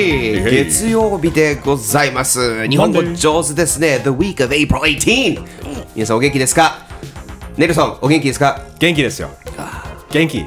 月曜日でございます。日本語上手ですね。The week of April 18! 皆さんお元気ですか？ネルソン、お元気ですか？元気ですよ。元気。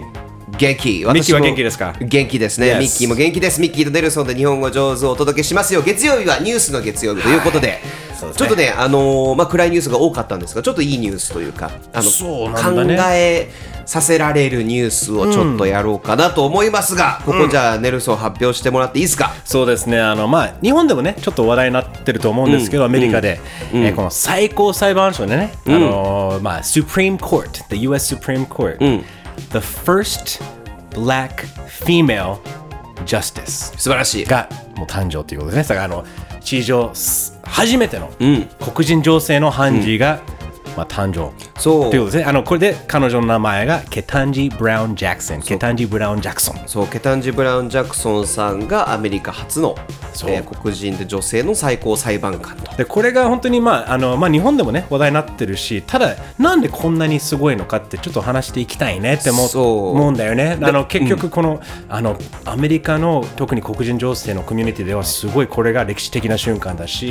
元気。ミッキーは元気ですか？元気ですね。ミッキーも元気です。ミッキーとネルソンで日本語上手をお届けしますよ。月曜日はニュースの月曜日ということで、そうですねちょっとね、あのーまあ、暗いニュースが多かったんですが、ちょっといいニュースというか、あのそうなんだね考えさせられるニュースをちょっとやろうかなと思いますが、ここじゃあネルソン発表してもらっていいですか？そうですね。あのまあ日本でもねちょっと話題になってると思うんですけど、アメリカで、えーこの最高裁判所でね、あのまあ Supreme Court, the U.S. Supreme Court, the first black female justice 素晴らしい。がもう誕生ということですね。だからあの史上す初めての黒人女性の判事が、まあ誕生。そうということですね。あのこれで彼女の名前がケタンジ・ブラウン・ジャクソン。ケタンジ・ブラウン・ジャクソン。そうケタンジ・ブラウン・ジャクソンさんがアメリカ初の、えー黒人で女性の最高裁判官と。でこれが本当に、まああのまあ、日本でもね話題になってるしただなんでこんなにすごいのかってちょっと話していきたいねって思うそう思うんだよねあの結局この,、あのアメリカの特に黒人女性のコミュニティではすごいこれが歴史的な瞬間だし、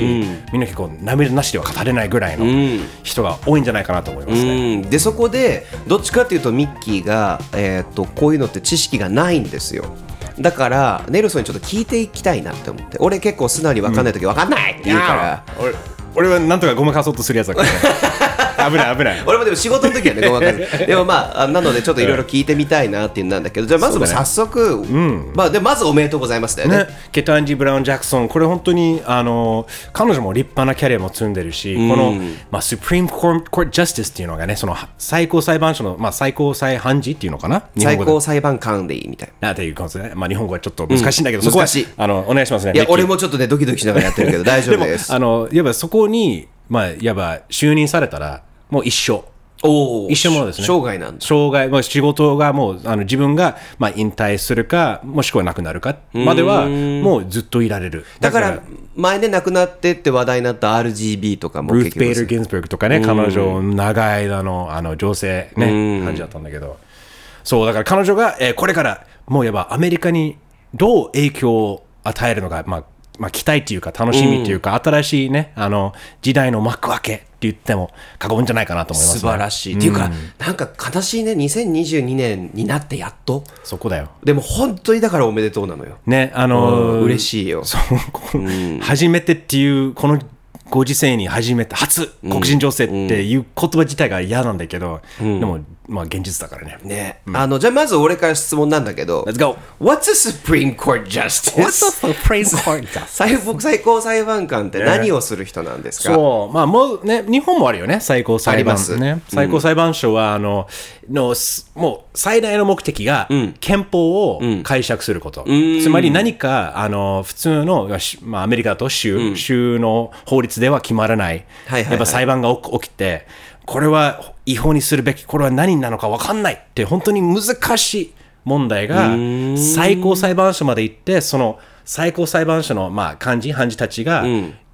みんな結構涙なしでは語れないぐらいの人が多いんじゃないかなと思いますね。うん。でそこでどっちかっていうとミッキーが、えー、とこういうのって知識がないんですよ。だからネルソンにちょっと聞いていきたいなって思って。俺結構素直に分かんない時分かんないって言うから、俺俺はなんとかごまかそうとするやつだから、ね、危ない危ない。俺もでも仕事の時はねごまかす。でもまああなのでちょっといろいろ聞いてみたいなっていうんなんだけどじゃあまずもうそうだね。早速、まあでまずおめでとうございますだよね。ね、ケタンジ・ブラウン・ジャクソン、これ本当にあの彼女も立派なキャリアも積んでるし、この、まあ、Supreme Court, Court Justice っていうのがね、その最高裁判所の、まあ、最高裁判事っていうのかな、日最高裁判官でいいみたいな。なんていう感じでね、まあ、日本語はちょっと難しいんだけど、そこは難しい。あのお願いしますね。いや俺もちょっとねドキドキしながらやってるけど大丈夫です。あのいわばそこに、まあ、いわば就任されたら、もう一生。おー。一生ものですね。生涯なんだ。生涯、もう仕事がもう、あの自分が、まあ、引退するか、もしくはなくなるかまでは、もうずっといられる。だから前ね亡くなってって話題になった RGB とかもルース・結ベイル・局ギンズベルグとかね、彼女、長い間のあの女性、ね、感じだったんだけど、そう、だから彼女が、えーこれから、もうやばアメリカにどう影響を与えるのか、まあ、まあ、期待っていうか、楽しみっていうか、新しいね、あの、時代の幕開けって言っても過言じゃないかなと思います、素晴らしい、っていうかなんか悲しいね2022年になってやっと。そこだよ。でも本当にだからおめでとうなのよ。ね、あのうん嬉しいよ。そう初めてっていうこのご時世に初めて初黒人女性っていう言葉自体が嫌なんだけど、でもまあ現実だからね。ね、あのじゃあまず俺から質問なんだけど Let's go. What's a Supreme Court Justice? Supreme Court 最 最高裁判官って何をする人なんですか、そう、まあもうね、日本もあるよね、最高裁判。ね。最高裁判所は、あの、の、すもう最大の目的が、憲法を解釈すること。つまり何か、あの、普通の、しまあアメリカだと州、州の法律では決まらない。はいはいはい。やっぱ裁判が起きて、これは違法にするべき、これは何なのか分かんないって、本当に難しい問題が、最高裁判所まで行って、その、最高裁判所の、まあ、幹事、判事たちが、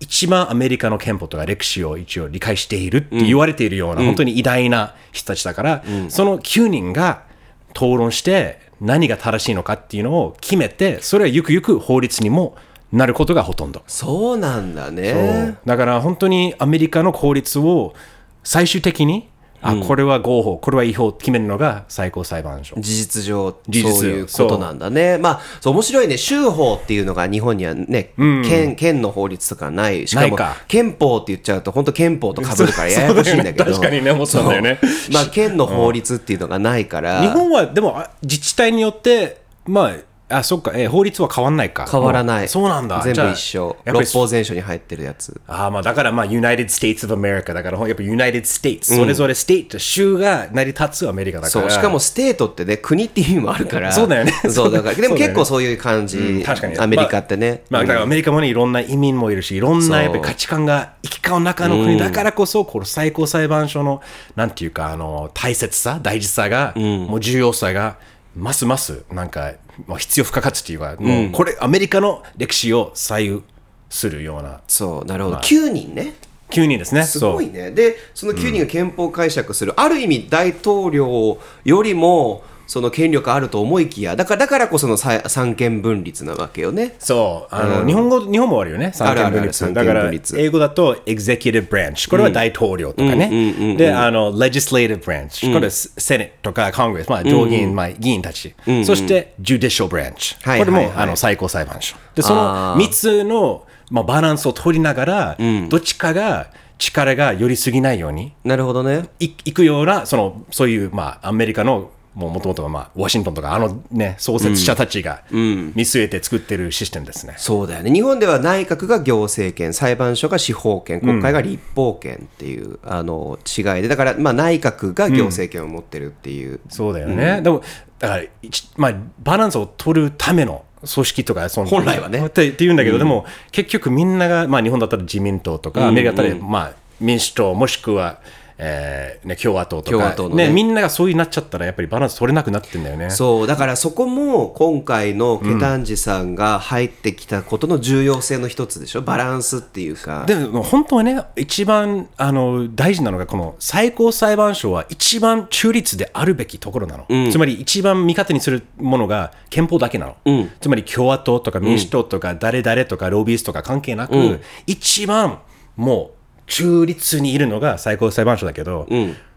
一番アメリカの憲法とか歴史を一応理解しているって言われているような、本当に偉大な人たちだから、その9人が討論して何が正しいのかっていうのを決めて、それはゆくゆく法律にもなることがほとんど。そうなんだね。だから本当にアメリカの法律を最終的に、あ、これは合法、これは違法って決めるのが最高裁判所。事実上事実。上そういうことなんだね。まあそう面白いね。州法っていうのが日本にはね、県県の法律とかない。しかも憲法って言っちゃうと本当憲法と被るからややこしいんだけど。ね確かにね思ったんだよね。まあ県の法律っていうのがないから、日本はでもあ自治体によって、まあ、あ、そっか、えー法律は変わんないか。変わらない、うんそうなんだ。全部一緒。やっぱり六法全書に入ってるやつ。ああまあだからまあ United States of America だからやっぱ United States、それぞれ state 州が成り立つアメリカだから。そう。しかも state ってね国っていう意味もあるから。そうだよね。そうだからでも結構そういう感じ、うん確かに。アメリカってね、まあ、だからアメリカもねいろんな移民もいるしいろんなやっぱり価値観が行き交う中の国だからこそ、この最高裁判所のなんていうかあの大切さ大事さが、もう重要さがますますなんかもう必要不可欠っていうか、もうこれアメリカの歴史を左右するような。そうなるほど、9人ね。9人ですね。すごいね。でその9人が憲法解釈する、ある意味大統領よりもその権力あると思いきやだからだからこそのさ三権分立なわけよね。そう。あの、日本語日本もあるよね。三権分立あるあるだから三権分立。英語だと executive branch これは大統領とかね、であの legislative branch これはセネットとか Congress まあ上議員、まあ、議員たち、そして judicial branch はいこれも、はいはい。あの最高裁判所。でその3つの、まあ、バランスを取りながら、どっちかが力が寄りすぎないようになるほどね。いいくようなそのそういう、まあ、アメリカのもともとまあワシントンとかあのね創設者たちが見据えて作ってるシステムですね、そうだよね。日本では内閣が行政権裁判所が司法権国会が立法権っていう、あの違いでだから、まあ、内閣が行政権を持ってるっていう、そうだよね、でもだから、一まあ、バランスを取るための組織とかその本来はね。ってって言うんだけど、でも結局みんなが、まあ、日本だったら自民党とか、アメリカだったら、まあ、民主党もしくは、えーね、共和党とか。党のね。みんながそういうなっちゃったらやっぱりバランス取れなくなってんだよね。そうだからそこも今回のケタンジさんが入ってきたことの重要性の一つでしょ？バランスっていうか。でも本当はね、一番あの大事なのが、この最高裁判所は一番中立であるべきところなの、つまり一番味方にするものが憲法だけなの、つまり共和党とか民主党とか誰々とかロビースとか関係なく、一番もう中立にいるのが最高裁判所だけど、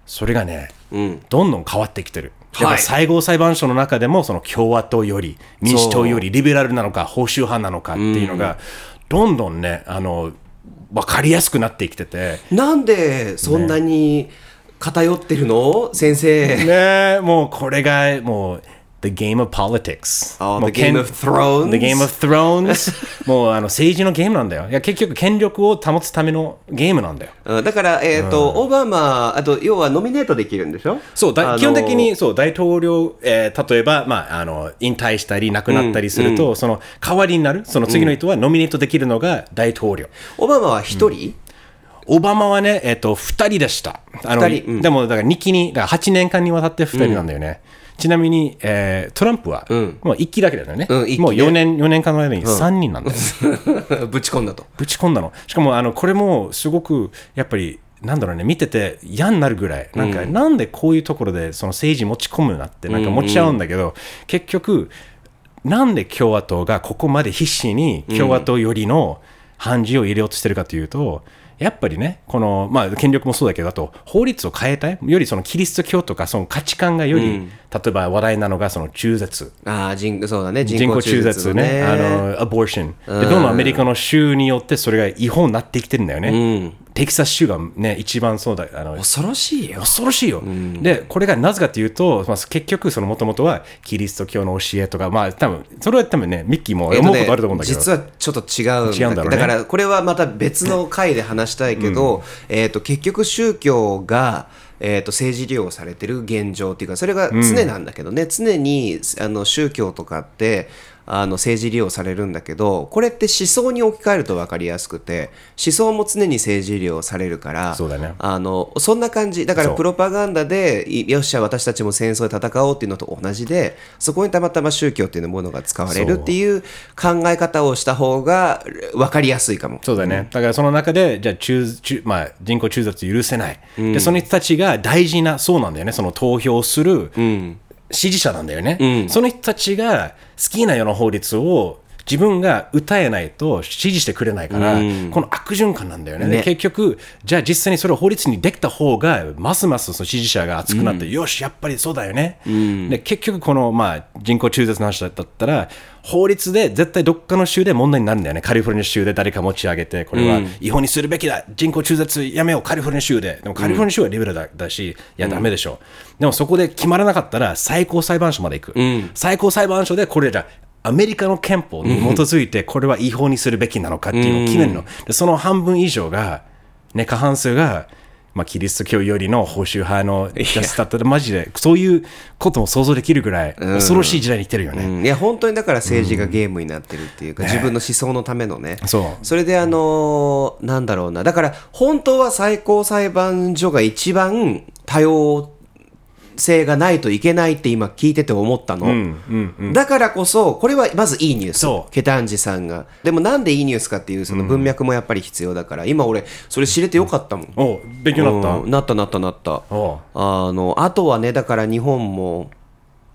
それがね、どんどん変わってきてる。はい。やっぱ最高裁判所の中でもその共和党より民主党よりリベラルなのか保守派なのかっていうのがどんどんねあの分かりやすくなってきてて。なんでそんなに偏ってるの？先生。ねえもうこれがもう The Game of Politics. Oh, the Game 権 of Thrones? The Game of Thrones. もうあの政治のゲームなんだよいや結局権力を保つためのゲームなんだようんだから、えーとオバマあと要はノミネートできるんでしょ？そうだ基本的にそう大統領、えー例えば、まあ、あの引退したり亡くなったりすると、その代わりになるその次の人はノミネートできるのが大統領、オバマは一人、オバマはね、えっ、と、2人でした。あのでも、だから2期に、だから8年間にわたって2人なんだよね。ちなみに、えートランプは、もう1期だけだよね。うんもう4年、4年間の間に3人なんだ。よ。ぶち込んだと。ぶち込んだの。しかも、あの、これもすごく、やっぱり、なんだろうね、見てて嫌になるぐらい、なんか、なんでこういうところでその政治持ち込むなって、なんか持ち合うんだけど、結局、なんで共和党がここまで必死に共和党よりの判事を入れようとしてるかというと、やっぱりね、この、まあ、権力もそうだけど、あと、法律を変えたい？より、そのキリスト教とか、その価値観がより、例えば話題なのが、その中絶。ああ人そうだね。人人工工中中絶ね、ねあの、アボーション。で、どん。どんアメリカの州によってそれが違法になってきてるんだよね。テキサス州がね、一番そうだ、あの、恐ろしいよ。恐ろしいよ。で、これがなぜかというと、まあ、結局、そのもともとはキリスト教の教えとか、まあ、多分それは多分ね、ミッキーも思うことあると思うんだけど。実はちょっと違う違うんだろうね。だからこれはまた別の回で話したいけど、えー、と結局宗教が、えー、と政治利用されてる現状っていうかそれが常なんだけどね、常にあの宗教とかってあの政治利用されるんだけどこれって思想に置き換えると分かりやすくて思想も常に政治利用されるからそうだね。あのそんな感じ。だからプロパガンダでいよっしゃ私たちも戦争で戦おうっていうのと同じでそこにたまたま宗教っていうものが使われるっていう考え方をした方が分かりやすいかも。そうだね。だからその中で、じゃあ中中、まあ、人工中絶許せない、で、その人たちが大事な、そうなんだよね、その投票する支持者なんだよね。その人たちが好きなような法律を自分が歌えないと支持してくれないから、この悪循環なんだよね。でね結局、じゃあ実際にそれを法律にできた方が、ますますその支持者が熱くなって、よし、やっぱりそうだよね。で結局、この、まあ、人工中絶の話だったら、法律で絶対どっかの州で問題になるんだよね。カリフォルニア州で誰か持ち上げて、これは違法にするべきだ。人工中絶やめよう。カリフォルニア州で。でもカリフォルニア州はリベラルだだし、いや、ダメでしょ。でもそこで決まらなかったら、最高裁判所まで行く。最高裁判所でこれじゃ、アメリカの憲法に基づいて、これは違法にするべきなのかっていうのを決めるの。でその半分以上が、ね、過半数が、まあ、キリスト教よりの保守派のジャスだったら、マジで、そういうことも想像できるぐらい、恐ろしい時代に来てるよね。うん。いや本当にだから政治がゲームになってるっていうか、自分の思想のためのね。そう。れであのーなんだろうな。だから本当は最高裁判所が一番多様性がないといけないって今聞いてて思ったの、だからこそこれはまずいいニュース。ケタンジさんが。でもなんでいいニュースかっていうその文脈もやっぱり必要だから、今俺それ知れてよかったもん。お勉強になった、うん。なったなったなった。おあのあとはねだから日本も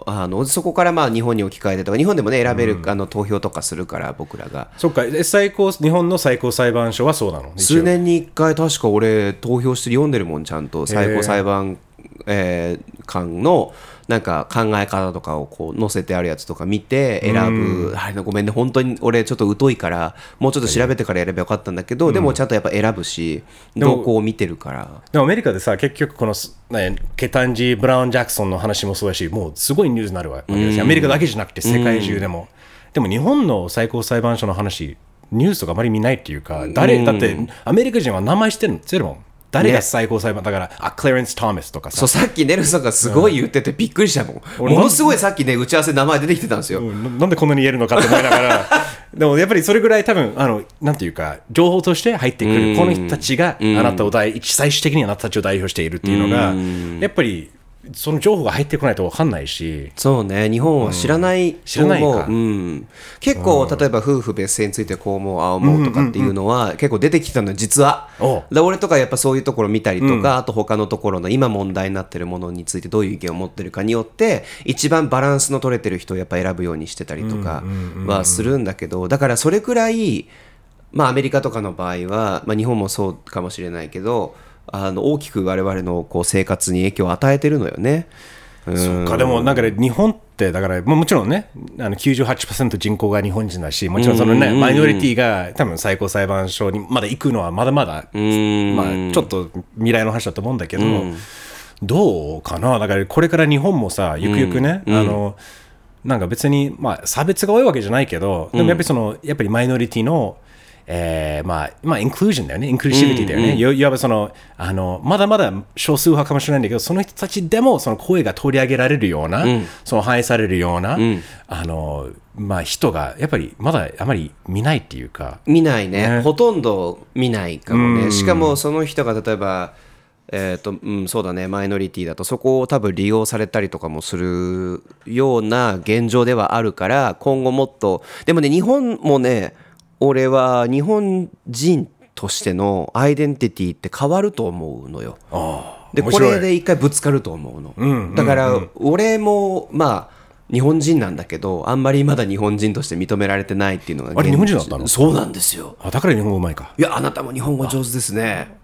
あのそこからまあ日本に置き換えてとか日本でもね選べる、あの投票とかするから僕らが。そっか。え最高日本の最高裁判所はそうなの？数年に1回確か俺投票して読んでるもんちゃんと。最高裁判、えー官のなんか考え方とかをこう載せてあるやつとか見て選ぶ、あれごめんね本当に俺ちょっと疎いからもうちょっと調べてからやればよかったんだけど、でもちゃんとやっぱ選ぶしも動向を見てるから。でもアメリカでさ結局この、ね、ケタンジー・ブラウン・ジャクソンの話もそうだしもうすごいニュースになるわけですよ。アメリカだけじゃなくて世界中でも、でも日本の最高裁判所の話ニュースとかあまり見ないっていうか誰、だってアメリカ人は名前知ってるの知ってるもん誰が最高裁判だから、あクレレンス・トーマスとかさ。そうさっきネルソンがすごい言っててびっくりしたもん、俺ものすごいさっきね打ち合わせ名前出てきてたんですよ、ななんでこんなに言えるのかって思いながら。でもやっぱりそれぐらい多分あのなんていうか情報として入ってくるこの人たちがあなたを代最終的にあなたたちを代表しているっていうのがやっぱりその情報が入ってこないと分かんないし。そうね。日本は知らないう、知らないか。う。ん、結構、例えば夫婦別姓についてこう思うああ思うとかっていうのは、結構出てきたのよ実は。で俺とかやっぱそういうところ見たりとか、あと他のところの今問題になってるものについてどういう意見を持ってるかによって一番バランスの取れてる人をやっぱ選ぶようにしてたりとかはするんだけどだからそれくらいまあアメリカとかの場合は、まあ、日本もそうかもしれないけどあの大きく我々のこう生活に影響を与えてるのよね。うん。そっか。でもなんかね日本ってだからもちろんねあの98%人口が日本人だしもちろんそのねマイノリティが多分最高裁判所にまだ行くのはまだまだまあちょっと未来の話だと思うんだけどどうかな？だからこれから日本もさゆくゆくねあのなんか別にまあ差別が多いわけじゃないけどでもやっぱりそのやっぱりマイノリティのえーまあ、まあ、インクルージョンだよね、インクルーシビティだよね、いわいわばそのあの、まだまだ少数派かもしれないんだけど、その人たちでもその声が取り上げられるような、その反映されるような、あのまあ、人がやっぱりまだあまり見ないっていうか、見ないね。ね。ほとんど見ないかもね。しかもその人が例えばえーとうん、そうだね。マイノリティだとそこを多分利用されたりとかもするような現状ではあるから今後もっとでもね日本もね俺は日本人としてのアイデンティティって変わると思うのよ。でこれで一回ぶつかると思うの、だから俺もまあ日本人なんだけどあんまりまだ日本人として認められてないっていうのがあれ現日本人だったの？そうなんですよ。あだから日本語うまいか。いやあなたも日本語上手ですね。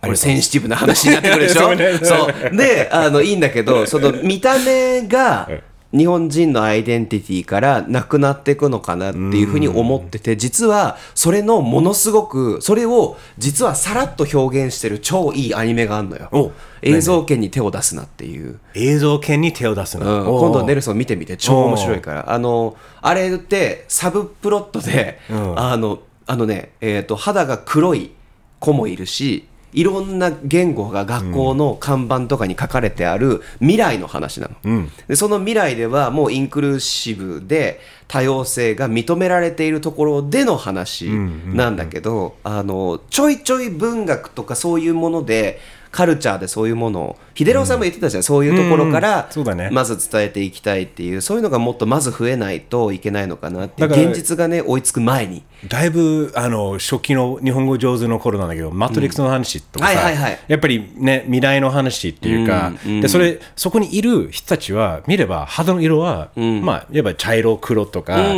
これセンシティブな話になってくるでしょ？そうねそう。であのいいんだけどその見た目が日本人のアイデンティティからなくなっていくのかなっていうふうに思ってて実はそれのものすごくそれを実はさらっと表現してる超いいアニメがあるのよ。お映像権に手を出すなっていう。映像権に手を出すの。うん、今度ネルソン見てみて超面白いから。あのあれってサブプロットで、あのあのね、えー、と肌が黒い子もいるしいろんな言語が学校の看板とかに書かれてある未来の話なの、でその未来ではもうインクルーシブで多様性が認められているところでの話なんだけど、あのちょいちょい文学とかそういうものでカルチャーでそういうものを秀郎さんも言ってたじゃん、そういうところから、うんそうだね。まず伝えていきたいっていうそういうのがもっとまず増えないといけないのかなって現実がね追いつく前に。だいぶあの初期の日本語上手の頃なんだけど、マトリックスの話とかいはいはい。やっぱりね、未来の話っていうか、でそれそこにいる人たちは見れば、肌の色は、まあ、やっぱ茶色、黒とか、あ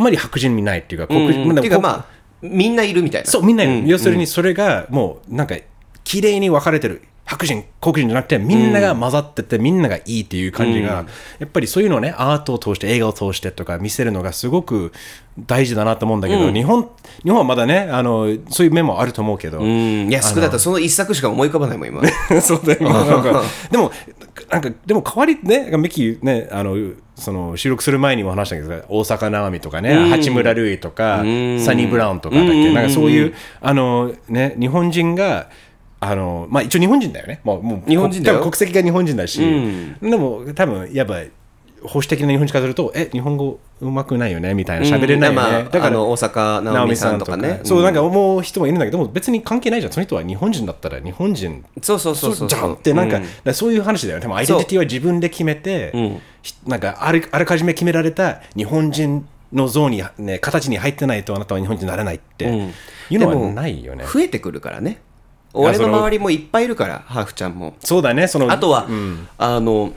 まり白人見ないっていうか、黒人うん。っていうかあ、まあみんないるみたいな。そう、みんな、要するにそれがもう、なんか、綺麗に分かれてる。白人、黒人じゃなくて、みんなが混ざってて、みんながいいっていう感じが、やっぱりそういうのをね、アートを通して、映画を通してとか見せるのがすごく大事だなと思うんだけど、日本、日本はまだね、あの、そういう面もあると思うけど、うん。いや少なかったらその一作しか思い浮かばないもん今。そうだよ、なんか、でも、なんか、でも代わりね、ミキね、あの、その収録する前にも話したけど、大坂なおみとかね、八村塁とか、サニー・ブラウンとかだっけ、なんかそういう、あの、ね、日本人が、あのまあ、一応日本人だよね、もうもう日本人だよ。国籍が日本人だし、でも多分やっぱ保守的な日本人からすると、え日本語うまくないよね？みたいな、喋れないよね、まあ、だから大阪直美さんとかね。そう、ん。なんか思う人もいるんだけど、別に関係ないじゃん、その人は日本人だったら日本人そうそうそうそうじゃんってなんか,、うん。そういう話だよね。でもアイデンティティは自分で決めて、ひなんかあるあらかじめ決められた日本人の像に、ね、形に入ってないとあなたは日本人になれないっていうのはないよね。増えてくるからね俺の周りもいっぱいいるからハーフちゃんも。そうだね、そのあとは、あの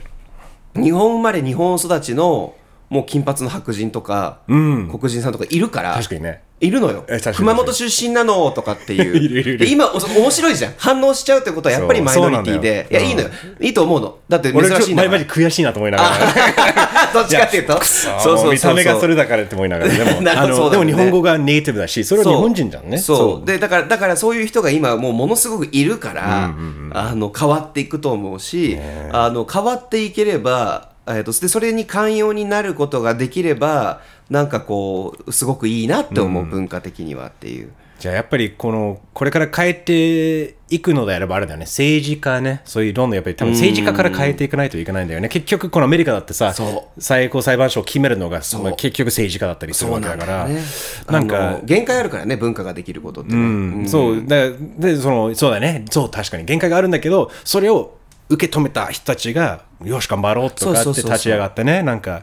日本生まれ日本育ちのもう金髪の白人とか、黒人さんとかいるから確かにねいるのよ。熊本出身なのとかっていう。いるいる今お面白いじゃん。反応しちゃうってことはやっぱりマイノリティで。いやいいのよ、いいと思うの。だって珍俺ちょっとしいんだから。前々悔しいなと思いながら。どっちかっていうと。そうそう見た目がそれだからって思いながら。でも なるほあのでも日本語がネイティブだしそれは日本人じゃんね。そう。でだからだからそういう人が今もうものすごくいるから、あの変わっていくと思うし、あの変わっていければ、えー、とでそれに寛容になることができればなんかこうすごくいいなって思う、文化的にはっていう。じゃあやっぱりこのこれから変えていくのであればあれだよね。政治家ね。そういうどんどんやっぱり多分政治家から変えていかないといけないんだよね。結局このアメリカだってさそ最高裁判所を決めるのが結局政治家だったりするわけだから。ね。なんか限界あるからね文化ができることってね、うん。そう。だでそのそうだね。そう確かに限界があるんだけどそれを受け止めた人たちがよし頑張ろうとかって立ち上がってねなんか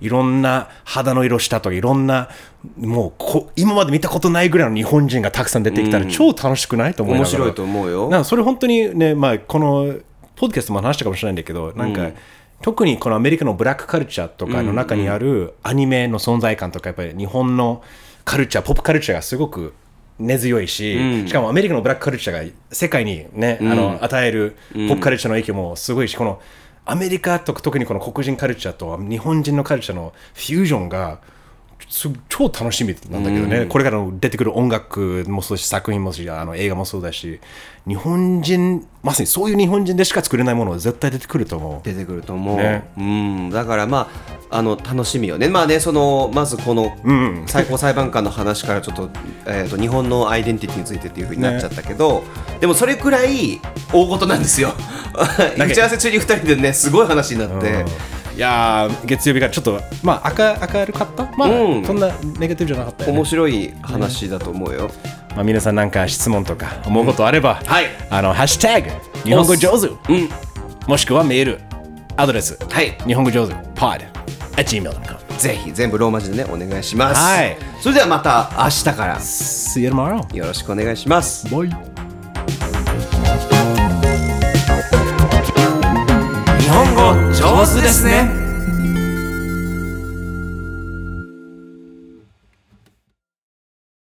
いろんな肌の色したとかいろんなもうこ今まで見たことないぐらいの日本人がたくさん出てきたら超楽しくないと思いながら。面白いと思うよ。なんかそれ本当にね、まあ、このポッドキャストも話したかもしれないんだけどなんか、特にこのアメリカのブラックカルチャーとかの中にあるアニメの存在感とかやっぱり日本のカルチャーポップカルチャーがすごく根強いし、しかもアメリカのブラックカルチャーが世界にね、あの与えるポップカルチャーの影響もすごいしこのアメリカと特にこの黒人カルチャーと日本人のカルチャーのフュージョンが超楽しみなんだけどね、これからの出てくる音楽もそうだし作品もそうだしあの映画もそうだし日本人まさにそういう日本人でしか作れないものが絶対出てくると思う。出てくると思う、ね。うん、だからまああの楽しみよね。まあねそのまずこの最高裁判官の話からちょっと, えー、と日本のアイデンティティについてっていうふうになっちゃったけど、でもそれくらい大事なんですよ。打ち合わせ中に2人でねすごい話になって、いやー月曜日からちょっとまあ明明るかった？まあ、うん。そんなネガティブじゃなかったよね。面白い話だと思うよ、まあ、皆さんなんか質問とか思うことあれば、はい。あのハッシュタグ日本語上手。うん。もしくはメールアドレスはい。日本語上手 pod at gmail.com ぜひ全部ローマ字でねお願いします、はい。それではまた明日から。See you tomorrow よろしくお願いします。バイ上手ですね。